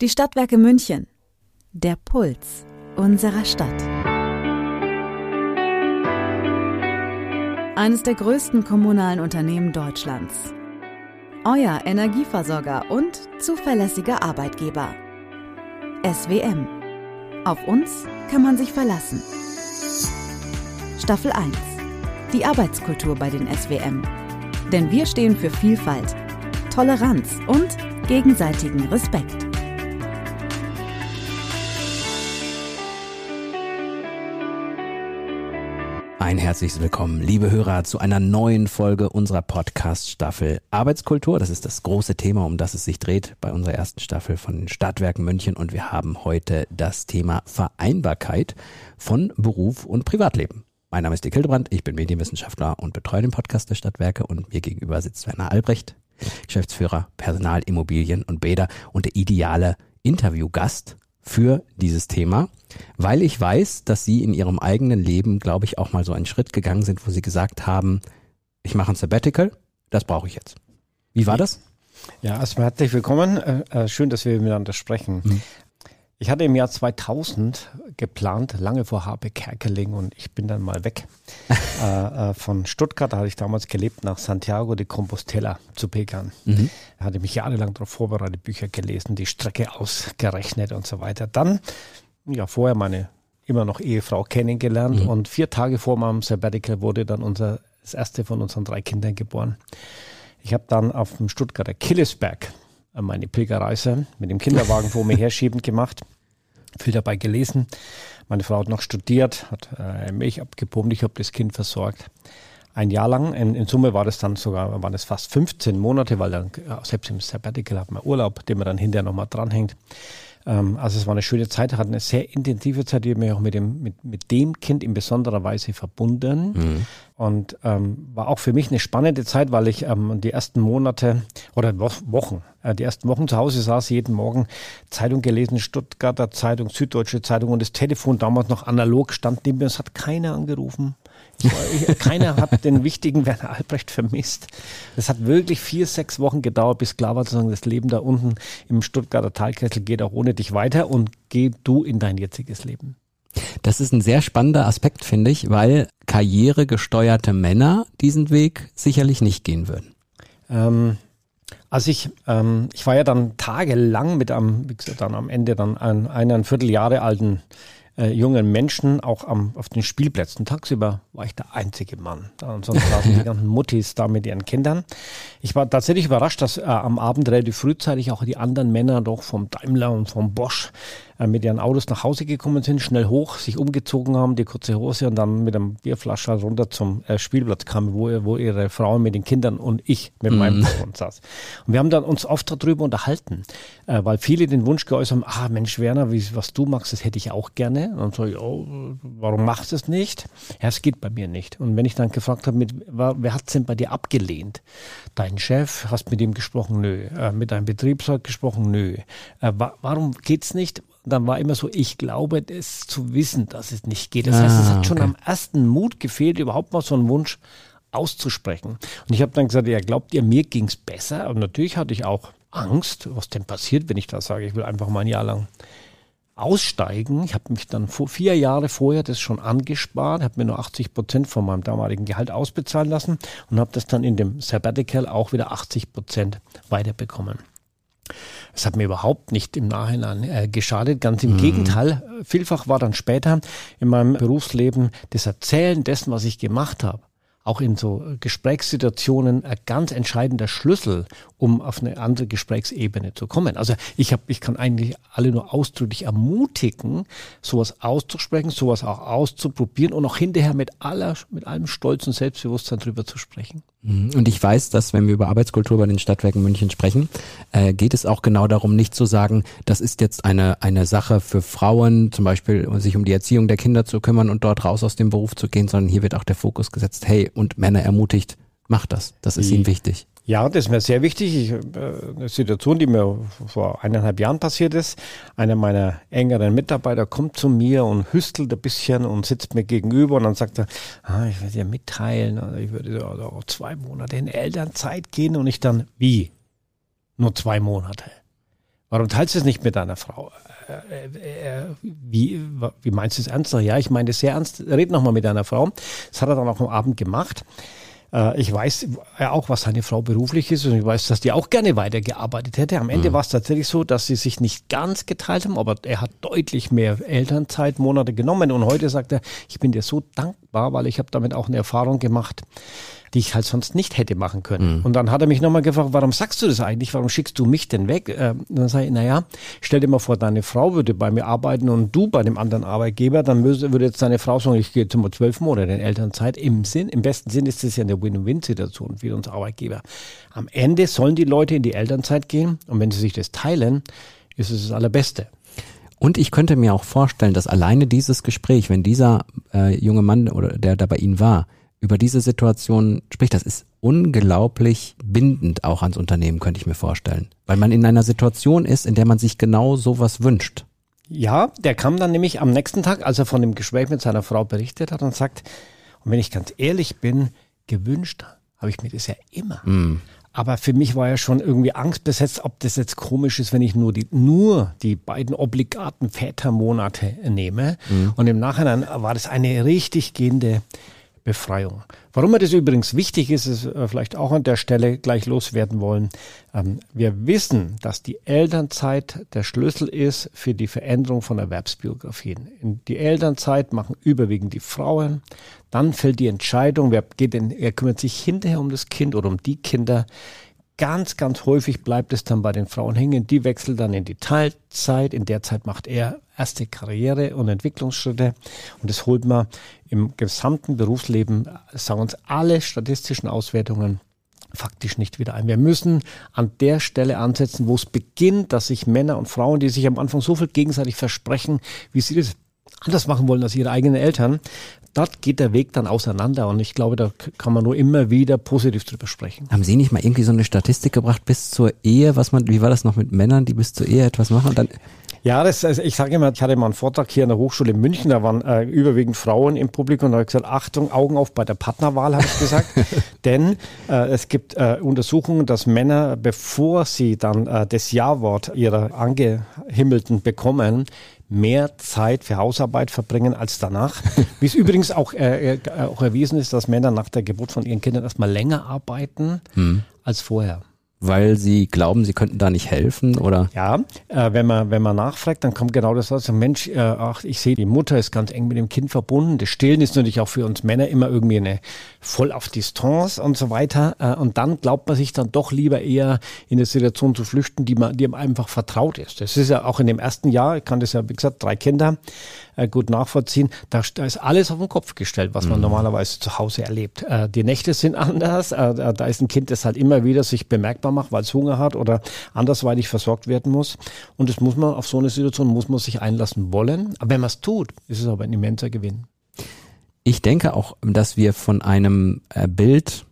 Die Stadtwerke München. Der Puls unserer Stadt. Eines der größten kommunalen Unternehmen Deutschlands. Euer Energieversorger und zuverlässiger Arbeitgeber. SWM. Auf uns kann man sich verlassen. Staffel 1. Die Arbeitskultur bei den SWM. Denn wir stehen für Vielfalt, Toleranz und gegenseitigen Respekt. Ein herzliches Willkommen, liebe Hörer, zu einer neuen Folge unserer Podcast-Staffel Arbeitskultur. Das ist das große Thema, um das es sich dreht bei unserer ersten Staffel von Stadtwerken München. Und wir haben heute das Thema Vereinbarkeit von Beruf und Privatleben. Mein Name ist Dick Hildebrand, ich bin Medienwissenschaftler und betreue den Podcast der Stadtwerke und mir gegenüber sitzt Werner Albrecht, Geschäftsführer Personal, Immobilien und Bäder und der ideale Interviewgast für dieses Thema, weil ich weiß, dass Sie in Ihrem eigenen Leben, glaube ich, auch mal so einen Schritt gegangen sind, wo Sie gesagt haben, ich mache ein Sabbatical, das brauche ich jetzt. Wie war das? Ja, erstmal herzlich willkommen. Äh, äh, schön, dass wir miteinander sprechen. Mhm. Ich hatte im Jahr 2000 geplant, lange vor Habe Kerkeling und ich bin dann mal weg äh, äh, von Stuttgart, da hatte ich damals gelebt, nach Santiago de Compostela zu Pekan. Mhm. Da hatte mich jahrelang darauf vorbereitet, Bücher gelesen, die Strecke ausgerechnet und so weiter. Dann, ja, vorher meine immer noch Ehefrau kennengelernt mhm. und vier Tage vor meinem Sabbatical wurde dann unser, das erste von unseren drei Kindern geboren. Ich habe dann auf dem Stuttgarter Killesberg meine Pilgerreise mit dem Kinderwagen vor mir herschiebend gemacht. Viel dabei gelesen. Meine Frau hat noch studiert, hat äh, Milch abgepumpt, ich habe das Kind versorgt. Ein Jahr lang, in, in, Summe war das dann sogar, waren es fast 15 Monate, weil dann äh, selbst im Sabbatical hat man Urlaub, den man dann hinterher nochmal dranhängt. Ähm, also es war eine schöne Zeit, hat eine sehr intensive Zeit, die mich auch mit dem, mit, mit dem Kind in besonderer Weise verbunden. Mhm. Und ähm, war auch für mich eine spannende Zeit, weil ich ähm, die ersten Monate oder Wochen, äh, die ersten Wochen zu Hause saß, jeden Morgen Zeitung gelesen, Stuttgarter Zeitung, Süddeutsche Zeitung und das Telefon damals noch analog stand neben mir. Es hat keiner angerufen. Keiner hat den wichtigen Werner Albrecht vermisst. Es hat wirklich vier, sechs Wochen gedauert, bis klar war, sozusagen, das Leben da unten im Stuttgarter Talkessel geht auch ohne dich weiter und geh du in dein jetziges Leben. Das ist ein sehr spannender Aspekt, finde ich, weil karrieregesteuerte Männer diesen Weg sicherlich nicht gehen würden. Ähm, also ich, ähm, ich war ja dann tagelang mit einem, wie gesagt, dann am Ende dann einen, einen Vierteljahre alten äh, jungen Menschen auch am, auf den Spielplätzen. Tagsüber war ich der einzige Mann. Sonst saßen die ganzen Muttis da mit ihren Kindern. Ich war tatsächlich überrascht, dass äh, am Abend relativ frühzeitig auch die anderen Männer doch vom Daimler und vom Bosch mit ihren Autos nach Hause gekommen sind, schnell hoch, sich umgezogen haben, die kurze Hose und dann mit einem Bierflasche runter zum äh, Spielplatz kamen, wo, wo ihre Frauen mit den Kindern und ich mit mm. meinem Sohn saß. Und wir haben dann uns oft darüber unterhalten, äh, weil viele den Wunsch geäußert haben, ah Mensch Werner, wie, was du machst, das hätte ich auch gerne. Und dann sage ich, oh, warum machst du es nicht? Ja, es geht bei mir nicht. Und wenn ich dann gefragt habe, mit, wer hat es denn bei dir abgelehnt? Dein Chef, hast mit ihm gesprochen? Nö. Äh, mit deinem Betriebsrat gesprochen? Nö. Äh, wa warum geht's nicht? Dann war immer so, ich glaube, es zu wissen, dass es nicht geht. Das ah, heißt, es hat schon okay. am ersten Mut gefehlt, überhaupt mal so einen Wunsch auszusprechen. Und ich habe dann gesagt, ja, glaubt ihr, mir ging's besser? Und natürlich hatte ich auch Angst, was denn passiert, wenn ich da sage, ich will einfach mal ein Jahr lang aussteigen. Ich habe mich dann vor vier Jahre vorher das schon angespart, habe mir nur 80 Prozent von meinem damaligen Gehalt ausbezahlen lassen und habe das dann in dem Sabbatical auch wieder 80 Prozent weiterbekommen. Es hat mir überhaupt nicht im Nachhinein äh, geschadet. Ganz im mhm. Gegenteil. Vielfach war dann später in meinem Berufsleben das Erzählen dessen, was ich gemacht habe, auch in so Gesprächssituationen ein ganz entscheidender Schlüssel, um auf eine andere Gesprächsebene zu kommen. Also ich habe, ich kann eigentlich alle nur ausdrücklich ermutigen, sowas auszusprechen, sowas auch auszuprobieren und auch hinterher mit aller, mit allem Stolz und Selbstbewusstsein drüber zu sprechen. Mhm. Und ich weiß, dass wenn wir über Arbeitskultur bei den Stadtwerken München sprechen, äh, geht es auch genau darum, nicht zu sagen, das ist jetzt eine, eine Sache für Frauen, zum Beispiel sich um die Erziehung der Kinder zu kümmern und dort raus aus dem Beruf zu gehen, sondern hier wird auch der Fokus gesetzt, hey, und Männer ermutigt, macht das. Das ist ihnen wichtig. Ja, das ist mir sehr wichtig. Ich, äh, eine Situation, die mir vor eineinhalb Jahren passiert ist. Einer meiner engeren Mitarbeiter kommt zu mir und hüstelt ein bisschen und sitzt mir gegenüber und dann sagt er, ah, ich würde dir mitteilen, also ich würde auch zwei Monate in Elternzeit gehen und ich dann, wie? Nur zwei Monate. Warum teilst du es nicht mit deiner Frau? Äh, äh, wie, wie meinst du es ernst? Ja, ich meine es sehr ernst. Red nochmal mit deiner Frau. Das hat er dann auch am Abend gemacht. Äh, ich weiß ja auch, was seine Frau beruflich ist und ich weiß, dass die auch gerne weitergearbeitet hätte. Am Ende mhm. war es tatsächlich so, dass sie sich nicht ganz geteilt haben, aber er hat deutlich mehr Elternzeitmonate genommen und heute sagt er, ich bin dir so dankbar, weil ich habe damit auch eine Erfahrung gemacht, die ich halt sonst nicht hätte machen können. Mhm. Und dann hat er mich nochmal gefragt, warum sagst du das eigentlich? Warum schickst du mich denn weg? Äh, dann sage ich, naja, stell dir mal vor, deine Frau würde bei mir arbeiten und du bei dem anderen Arbeitgeber, dann würde jetzt deine Frau sagen, ich gehe mal zwölf Monate in Elternzeit. Im Sinn, im besten Sinn ist das ja eine Win-Win-Situation für uns Arbeitgeber. Am Ende sollen die Leute in die Elternzeit gehen und wenn sie sich das teilen, ist es das Allerbeste. Und ich könnte mir auch vorstellen, dass alleine dieses Gespräch, wenn dieser äh, junge Mann oder der da bei Ihnen war, über diese Situation spricht, das ist unglaublich bindend auch ans Unternehmen, könnte ich mir vorstellen. Weil man in einer Situation ist, in der man sich genau sowas wünscht. Ja, der kam dann nämlich am nächsten Tag, als er von dem Gespräch mit seiner Frau berichtet hat und sagt, und wenn ich ganz ehrlich bin, gewünscht habe ich mir das ja immer. Mm. Aber für mich war ja schon irgendwie Angst besetzt, ob das jetzt komisch ist, wenn ich nur die, nur die beiden obligaten Vätermonate nehme. Mm. Und im Nachhinein war das eine richtig gehende Befreiung. Warum mir das übrigens wichtig ist, ist äh, vielleicht auch an der Stelle gleich loswerden wollen. Ähm, wir wissen, dass die Elternzeit der Schlüssel ist für die Veränderung von Erwerbsbiografien. In die Elternzeit machen überwiegend die Frauen. Dann fällt die Entscheidung, wer, geht denn, wer kümmert sich hinterher um das Kind oder um die Kinder. Ganz, ganz häufig bleibt es dann bei den Frauen hängen. Die wechseln dann in die Teilzeit. In der Zeit macht er erste Karriere und Entwicklungsschritte. Und das holt man im gesamten Berufsleben, sagen uns alle statistischen Auswertungen, faktisch nicht wieder ein. Wir müssen an der Stelle ansetzen, wo es beginnt, dass sich Männer und Frauen, die sich am Anfang so viel gegenseitig versprechen, wie sie das anders machen wollen als ihre eigenen Eltern, dort geht der Weg dann auseinander und ich glaube, da kann man nur immer wieder positiv drüber sprechen. Haben Sie nicht mal irgendwie so eine Statistik gebracht bis zur Ehe, was man, wie war das noch mit Männern, die bis zur Ehe etwas machen und dann ja, das, also ich sage immer, ich hatte mal einen Vortrag hier an der Hochschule in München, da waren äh, überwiegend Frauen im Publikum und da habe ich gesagt, Achtung, Augen auf bei der Partnerwahl, habe ich gesagt. Denn äh, es gibt äh, Untersuchungen, dass Männer, bevor sie dann äh, das Ja-Wort ihrer Angehimmelten bekommen, mehr Zeit für Hausarbeit verbringen als danach. Wie es übrigens auch, äh, äh, auch erwiesen ist, dass Männer nach der Geburt von ihren Kindern erstmal länger arbeiten hm. als vorher weil sie glauben, sie könnten da nicht helfen oder? Ja, äh, wenn man wenn man nachfragt, dann kommt genau das also Mensch, äh, ach, ich sehe, die Mutter ist ganz eng mit dem Kind verbunden. Das Stillen ist natürlich auch für uns Männer immer irgendwie eine voll auf Distanz und so weiter. Äh, und dann glaubt man sich dann doch lieber eher in eine Situation zu flüchten, die man, die einem einfach vertraut ist. Das ist ja auch in dem ersten Jahr, ich kann das ja, wie gesagt, drei Kinder äh, gut nachvollziehen. Da, da ist alles auf den Kopf gestellt, was man mhm. normalerweise zu Hause erlebt. Äh, die Nächte sind anders. Äh, da ist ein Kind, das halt immer wieder sich bemerkbar macht, weil es Hunger hat oder andersweitig versorgt werden muss. Und das muss man auf so eine Situation muss man sich einlassen wollen. Aber wenn man es tut, ist es aber ein immenser Gewinn. Ich denke auch, dass wir von einem äh, Bild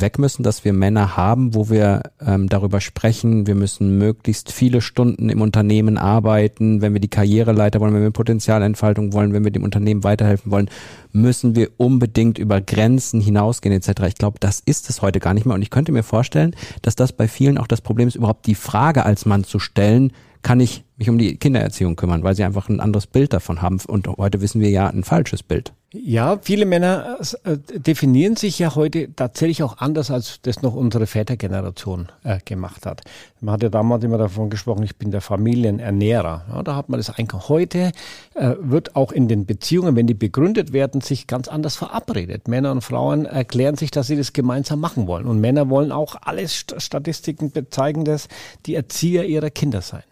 weg müssen, dass wir Männer haben, wo wir ähm, darüber sprechen, wir müssen möglichst viele Stunden im Unternehmen arbeiten, wenn wir die Karriereleiter wollen, wenn wir Potenzialentfaltung wollen, wenn wir dem Unternehmen weiterhelfen wollen, müssen wir unbedingt über Grenzen hinausgehen etc. Ich glaube, das ist es heute gar nicht mehr. Und ich könnte mir vorstellen, dass das bei vielen auch das Problem ist, überhaupt die Frage als Mann zu stellen, kann ich mich um die Kindererziehung kümmern, weil sie einfach ein anderes Bild davon haben. Und heute wissen wir ja ein falsches Bild. Ja, viele Männer äh, definieren sich ja heute tatsächlich auch anders, als das noch unsere Vätergeneration äh, gemacht hat. Man hat ja damals immer davon gesprochen, ich bin der Familienernährer. Ja, da hat man das Einkommen. Heute äh, wird auch in den Beziehungen, wenn die begründet werden, sich ganz anders verabredet. Männer und Frauen erklären sich, dass sie das gemeinsam machen wollen. Und Männer wollen auch alles Statistiken bezeigen, dass die Erzieher ihrer Kinder sein.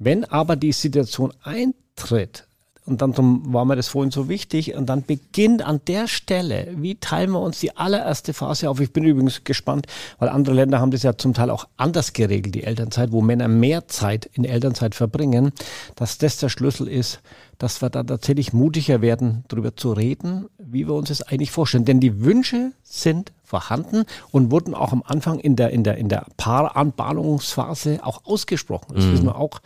Wenn aber die Situation eintritt, und dann war mir das vorhin so wichtig. Und dann beginnt an der Stelle, wie teilen wir uns die allererste Phase auf? Ich bin übrigens gespannt, weil andere Länder haben das ja zum Teil auch anders geregelt, die Elternzeit, wo Männer mehr Zeit in Elternzeit verbringen, dass das der Schlüssel ist, dass wir da tatsächlich mutiger werden, darüber zu reden, wie wir uns das eigentlich vorstellen. Denn die Wünsche sind vorhanden und wurden auch am Anfang in der, in der, in der Paaranbahnungsphase auch ausgesprochen. Das mhm. wissen wir auch,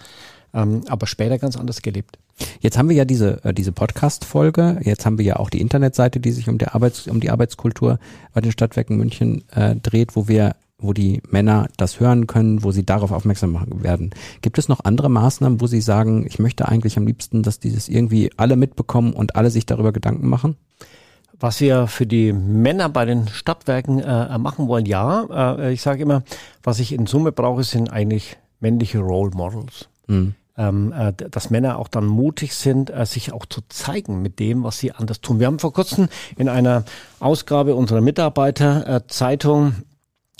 ähm, aber später ganz anders gelebt. Jetzt haben wir ja diese, äh, diese Podcast-Folge. Jetzt haben wir ja auch die Internetseite, die sich um, der Arbeits-, um die Arbeitskultur bei den Stadtwerken München äh, dreht, wo wir wo die Männer das hören können, wo sie darauf aufmerksam werden. Gibt es noch andere Maßnahmen, wo Sie sagen, ich möchte eigentlich am liebsten, dass dieses irgendwie alle mitbekommen und alle sich darüber Gedanken machen? Was wir für die Männer bei den Stadtwerken äh, machen wollen, ja. Äh, ich sage immer, was ich in Summe brauche, sind eigentlich männliche Role Models. Mhm. Ähm, äh, dass Männer auch dann mutig sind, äh, sich auch zu zeigen mit dem, was sie anders tun. Wir haben vor kurzem in einer Ausgabe unserer Mitarbeiterzeitung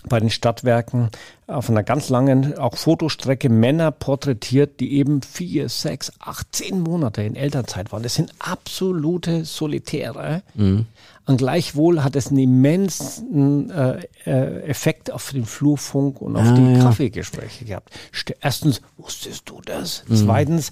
bei den Stadtwerken auf einer ganz langen auch Fotostrecke Männer porträtiert, die eben vier, sechs, acht, zehn Monate in Elternzeit waren. Das sind absolute Solitäre. Mhm. Und gleichwohl hat es einen immensen äh, äh, Effekt auf den Flurfunk und auf ah, die ja. Kaffeegespräche gehabt. Erstens, wusstest du das? Mhm. Zweitens,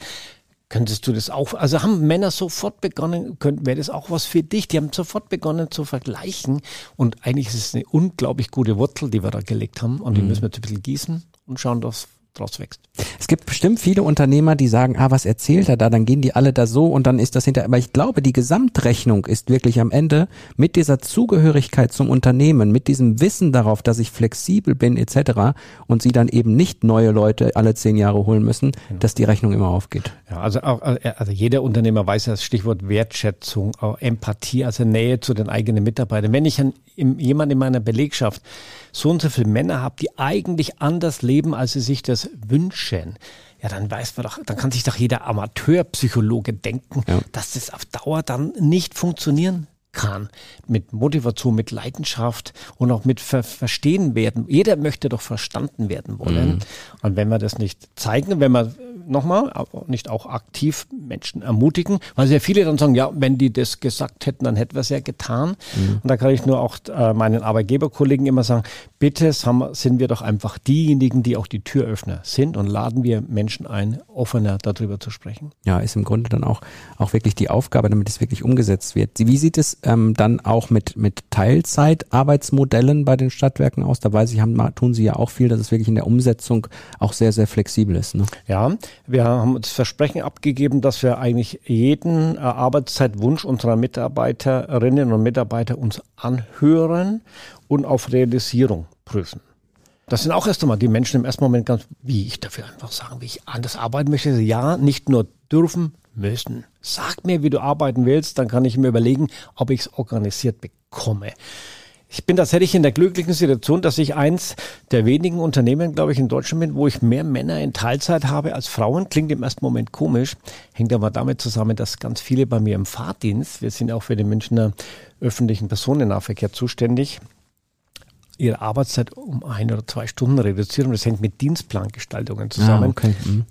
Könntest du das auch, also haben Männer sofort begonnen, wäre das auch was für dich? Die haben sofort begonnen zu vergleichen und eigentlich ist es eine unglaublich gute Wurzel, die wir da gelegt haben und die mhm. müssen wir jetzt ein bisschen gießen und schauen, dass draus wächst. Es gibt bestimmt viele Unternehmer, die sagen, ah, was erzählt er da? Dann gehen die alle da so und dann ist das hinter. Aber ich glaube, die Gesamtrechnung ist wirklich am Ende mit dieser Zugehörigkeit zum Unternehmen, mit diesem Wissen darauf, dass ich flexibel bin etc. und sie dann eben nicht neue Leute alle zehn Jahre holen müssen, genau. dass die Rechnung immer aufgeht. Ja, also auch, also jeder Unternehmer weiß ja das Stichwort Wertschätzung, Empathie, also Nähe zu den eigenen Mitarbeitern. Wenn ich an, jemand in meiner Belegschaft so und so viele Männer habe, die eigentlich anders leben, als sie sich das wünschen, ja, dann weiß man doch, dann kann sich doch jeder Amateurpsychologe denken, ja. dass das auf Dauer dann nicht funktionieren kann. Mit Motivation, mit Leidenschaft und auch mit Ver Verstehen werden. Jeder möchte doch verstanden werden wollen. Mhm. Und wenn wir das nicht zeigen, wenn wir nochmal, nicht auch aktiv Menschen ermutigen, weil sehr viele dann sagen, ja, wenn die das gesagt hätten, dann hätten wir es ja getan. Mhm. Und da kann ich nur auch äh, meinen Arbeitgeberkollegen immer sagen, bitte sind wir doch einfach diejenigen, die auch die Türöffner sind und laden wir Menschen ein, offener darüber zu sprechen. Ja, ist im Grunde dann auch, auch wirklich die Aufgabe, damit es wirklich umgesetzt wird. Wie sieht es ähm, dann auch mit, mit Teilzeitarbeitsmodellen bei den Stadtwerken aus? Da weiß ich, haben, tun Sie ja auch viel, dass es wirklich in der Umsetzung auch sehr, sehr flexibel ist. Ne? Ja, wir haben uns Versprechen abgegeben, dass wir eigentlich jeden äh, Arbeitszeitwunsch unserer Mitarbeiterinnen und Mitarbeiter uns anhören und auf Realisierung prüfen. Das sind auch erst einmal die Menschen im ersten Moment ganz, wie ich dafür einfach sagen, wie ich anders arbeiten möchte. Ja, nicht nur dürfen, müssen. Sag mir, wie du arbeiten willst, dann kann ich mir überlegen, ob ich es organisiert bekomme. Ich bin tatsächlich in der glücklichen Situation, dass ich eins der wenigen Unternehmen, glaube ich, in Deutschland bin, wo ich mehr Männer in Teilzeit habe als Frauen. Klingt im ersten Moment komisch, hängt aber damit zusammen, dass ganz viele bei mir im Fahrdienst, wir sind auch für den Münchner öffentlichen Personennahverkehr zuständig, ihre Arbeitszeit um ein oder zwei Stunden reduzieren. Das hängt mit Dienstplangestaltungen zusammen. Ah, okay. mhm.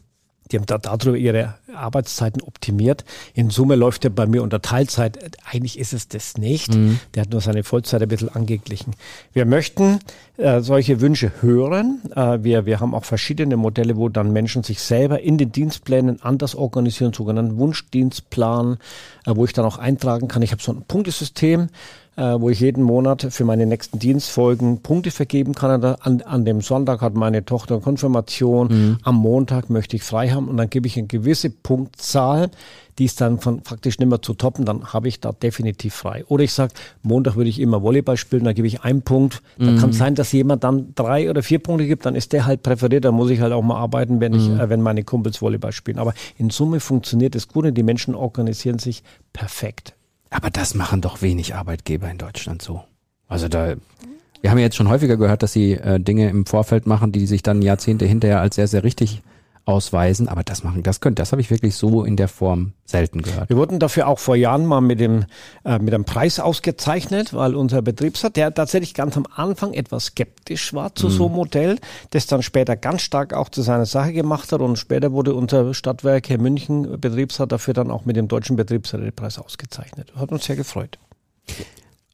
Die haben da darüber ihre Arbeitszeiten optimiert. In Summe läuft er bei mir unter Teilzeit. Eigentlich ist es das nicht. Mhm. Der hat nur seine Vollzeit ein bisschen angeglichen. Wir möchten äh, solche Wünsche hören. Äh, wir, wir haben auch verschiedene Modelle, wo dann Menschen sich selber in den Dienstplänen anders organisieren, sogenannten Wunschdienstplan, äh, wo ich dann auch eintragen kann. Ich habe so ein Punktesystem äh, wo ich jeden Monat für meine nächsten Dienstfolgen Punkte vergeben kann. An, an dem Sonntag hat meine Tochter Konfirmation, mhm. am Montag möchte ich frei haben und dann gebe ich eine gewisse Punktzahl, die ist dann von faktisch nicht mehr zu toppen, dann habe ich da definitiv frei. Oder ich sage, Montag würde ich immer Volleyball spielen, dann gebe ich einen Punkt. Dann mhm. kann sein, dass jemand dann drei oder vier Punkte gibt, dann ist der halt präferiert, dann muss ich halt auch mal arbeiten, wenn, ich, mhm. äh, wenn meine Kumpels Volleyball spielen. Aber in Summe funktioniert es gut und die Menschen organisieren sich perfekt. Aber das machen doch wenig Arbeitgeber in Deutschland so. Also da, wir haben ja jetzt schon häufiger gehört, dass sie äh, Dinge im Vorfeld machen, die sich dann Jahrzehnte hinterher als sehr, sehr richtig ausweisen, aber das machen, das könnte, das habe ich wirklich so in der Form selten gehört. Wir wurden dafür auch vor Jahren mal mit dem äh, mit einem Preis ausgezeichnet, weil unser Betriebsrat, der tatsächlich ganz am Anfang etwas skeptisch war zu mhm. so einem Modell, das dann später ganz stark auch zu seiner Sache gemacht hat und später wurde unser Stadtwerk Herr München Betriebsrat dafür dann auch mit dem deutschen Betriebsratpreis ausgezeichnet. Hat uns sehr gefreut.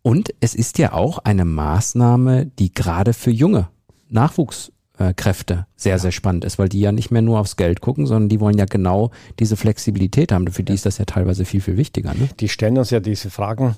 Und es ist ja auch eine Maßnahme, die gerade für junge Nachwuchs äh, Kräfte sehr, sehr spannend ist, weil die ja nicht mehr nur aufs Geld gucken, sondern die wollen ja genau diese Flexibilität haben. Für die ist das ja teilweise viel, viel wichtiger. Ne? Die stellen uns ja diese Fragen,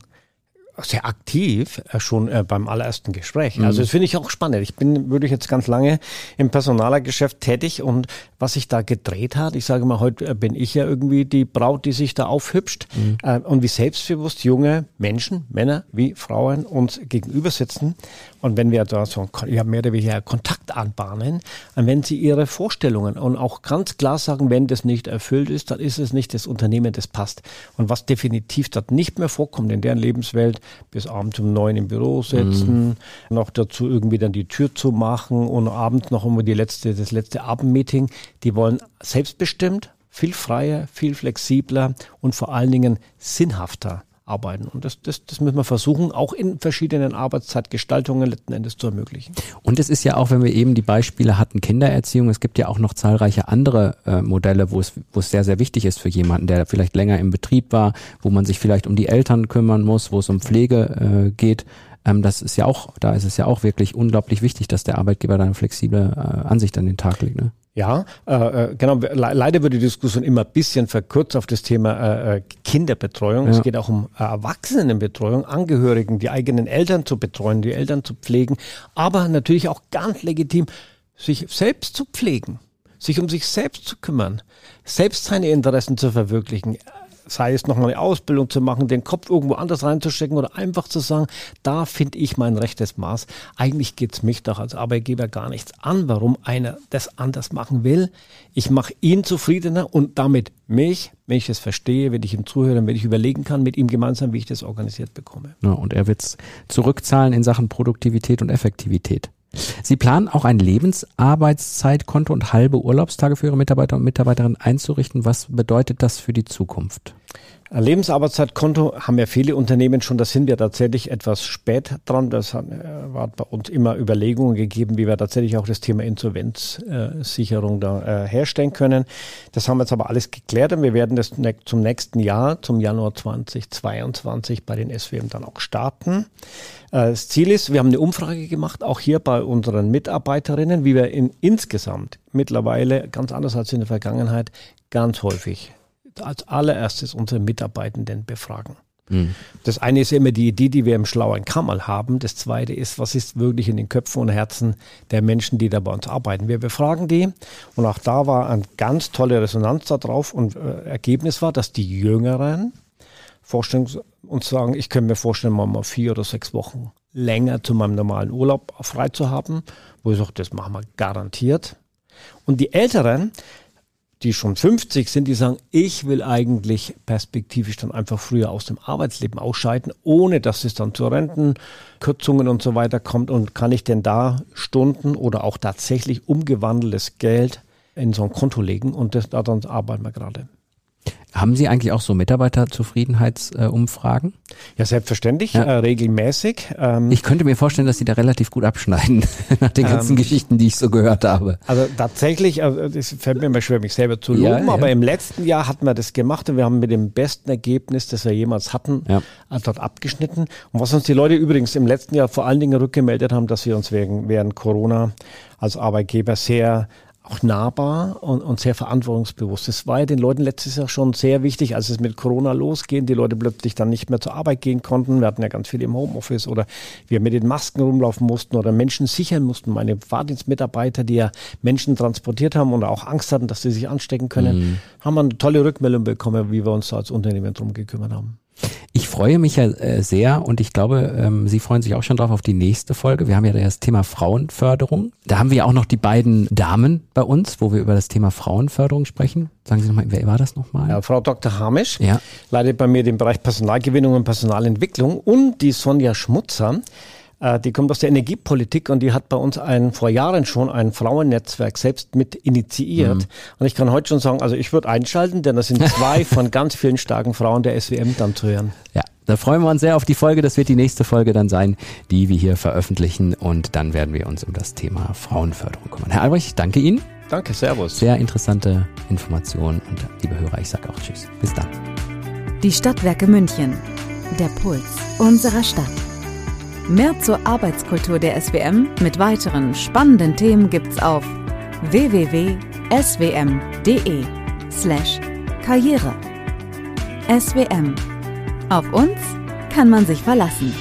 sehr aktiv äh, schon äh, beim allerersten Gespräch. Mhm. Also das finde ich auch spannend. Ich bin würde ich jetzt ganz lange im Personalergeschäft tätig und was sich da gedreht hat, ich sage mal, heute äh, bin ich ja irgendwie die Braut, die sich da aufhübscht mhm. und wie selbstbewusst junge Menschen, Männer wie Frauen uns gegenüber sitzen und wenn wir da so ja, mehr oder weniger Kontakt anbahnen, und wenn sie ihre Vorstellungen und auch ganz klar sagen, wenn das nicht erfüllt ist, dann ist es nicht das Unternehmen, das passt. Und was definitiv dort nicht mehr vorkommt in deren Lebenswelt, bis abends um neun im Büro sitzen, mhm. noch dazu irgendwie dann die Tür zu machen und abends noch immer die letzte, das letzte Abendmeeting, die wollen selbstbestimmt, viel freier, viel flexibler und vor allen Dingen sinnhafter arbeiten. Und das, das, das müssen wir versuchen, auch in verschiedenen Arbeitszeitgestaltungen letzten Endes zu ermöglichen. Und es ist ja auch, wenn wir eben die Beispiele hatten, Kindererziehung, es gibt ja auch noch zahlreiche andere äh, Modelle, wo es, wo es sehr, sehr wichtig ist für jemanden, der vielleicht länger im Betrieb war, wo man sich vielleicht um die Eltern kümmern muss, wo es um Pflege äh, geht. Ähm, das ist ja auch, da ist es ja auch wirklich unglaublich wichtig, dass der Arbeitgeber da eine flexible äh, Ansicht an den Tag legt. Ne? Ja, äh, äh genau. Le leider wird die Diskussion immer ein bisschen verkürzt auf das Thema äh, äh, Kinderbetreuung. Ja. Es geht auch um äh, Erwachsenenbetreuung, Angehörigen, die eigenen Eltern zu betreuen, die Eltern zu pflegen, aber natürlich auch ganz legitim, sich selbst zu pflegen, sich um sich selbst zu kümmern, selbst seine Interessen zu verwirklichen sei es nochmal eine Ausbildung zu machen, den Kopf irgendwo anders reinzustecken oder einfach zu sagen, da finde ich mein rechtes Maß. Eigentlich geht es mich doch als Arbeitgeber gar nichts an, warum einer das anders machen will. Ich mache ihn zufriedener und damit mich, wenn ich es verstehe, wenn ich ihm zuhöre, wenn ich überlegen kann mit ihm gemeinsam, wie ich das organisiert bekomme. Ja, und er wird zurückzahlen in Sachen Produktivität und Effektivität. Sie planen auch ein Lebensarbeitszeitkonto und halbe Urlaubstage für Ihre Mitarbeiter und Mitarbeiterinnen einzurichten. Was bedeutet das für die Zukunft? Lebensarbeitszeitkonto haben ja viele Unternehmen schon, da sind wir tatsächlich etwas spät dran. Das hat, äh, bei uns immer Überlegungen gegeben, wie wir tatsächlich auch das Thema Insolvenzsicherung da äh, herstellen können. Das haben wir jetzt aber alles geklärt und wir werden das zum nächsten Jahr, zum Januar 2022 bei den SWM dann auch starten. Äh, das Ziel ist, wir haben eine Umfrage gemacht, auch hier bei unseren Mitarbeiterinnen, wie wir in, insgesamt mittlerweile, ganz anders als in der Vergangenheit, ganz häufig als allererstes unsere Mitarbeitenden befragen. Mhm. Das eine ist immer die Idee, die wir im schlauen Kammer haben. Das zweite ist, was ist wirklich in den Köpfen und Herzen der Menschen, die da bei uns arbeiten. Wir befragen die und auch da war eine ganz tolle Resonanz darauf und äh, Ergebnis war, dass die Jüngeren vorstellen und sagen, ich könnte mir vorstellen, mal, mal vier oder sechs Wochen länger zu meinem normalen Urlaub frei zu haben, wo ich sage, das machen wir garantiert. Und die Älteren, die schon 50 sind, die sagen, ich will eigentlich perspektivisch dann einfach früher aus dem Arbeitsleben ausscheiden, ohne dass es dann zu Rentenkürzungen und so weiter kommt. Und kann ich denn da Stunden oder auch tatsächlich umgewandeltes Geld in so ein Konto legen? Und das, daran arbeiten wir gerade. Haben Sie eigentlich auch so Mitarbeiterzufriedenheitsumfragen? Äh, ja, selbstverständlich, ja. Äh, regelmäßig. Ähm, ich könnte mir vorstellen, dass Sie da relativ gut abschneiden nach den ganzen ähm, Geschichten, die ich so gehört habe. Also tatsächlich, also es fällt mir immer schwer, mich selber zu loben, ja, ja. aber im letzten Jahr hatten wir das gemacht und wir haben mit dem besten Ergebnis, das wir jemals hatten, äh, dort abgeschnitten. Und was uns die Leute übrigens im letzten Jahr vor allen Dingen rückgemeldet haben, dass wir uns wegen, während Corona als Arbeitgeber sehr auch nahbar und, und sehr verantwortungsbewusst. Das war ja den Leuten letztes Jahr schon sehr wichtig, als es mit Corona losging, die Leute plötzlich dann nicht mehr zur Arbeit gehen konnten. Wir hatten ja ganz viele im Homeoffice oder wir mit den Masken rumlaufen mussten oder Menschen sichern mussten. Meine Fahrdienstmitarbeiter, die ja Menschen transportiert haben und auch Angst hatten, dass sie sich anstecken können, mhm. haben eine tolle Rückmeldung bekommen, wie wir uns da als Unternehmen drum gekümmert haben. Ich freue mich ja äh, sehr und ich glaube, ähm, Sie freuen sich auch schon drauf auf die nächste Folge. Wir haben ja das Thema Frauenförderung. Da haben wir ja auch noch die beiden Damen bei uns, wo wir über das Thema Frauenförderung sprechen. Sagen Sie nochmal, wer war das nochmal? Ja, Frau Dr. Hamisch ja. leitet bei mir den Bereich Personalgewinnung und Personalentwicklung und die Sonja Schmutzer die kommt aus der Energiepolitik und die hat bei uns ein, vor Jahren schon ein Frauennetzwerk selbst mit initiiert. Mhm. Und ich kann heute schon sagen, also ich würde einschalten, denn das sind zwei von ganz vielen starken Frauen der SWM dann zu hören. Ja, da freuen wir uns sehr auf die Folge. Das wird die nächste Folge dann sein, die wir hier veröffentlichen. Und dann werden wir uns um das Thema Frauenförderung kümmern. Herr Albrecht, danke Ihnen. Danke, Servus. Sehr interessante Informationen. Und liebe Hörer, ich sage auch Tschüss. Bis dann. Die Stadtwerke München. Der Puls unserer Stadt. Mehr zur Arbeitskultur der SWM mit weiteren spannenden Themen gibt's auf www.swm.de slash karriere. SWM. Auf uns kann man sich verlassen.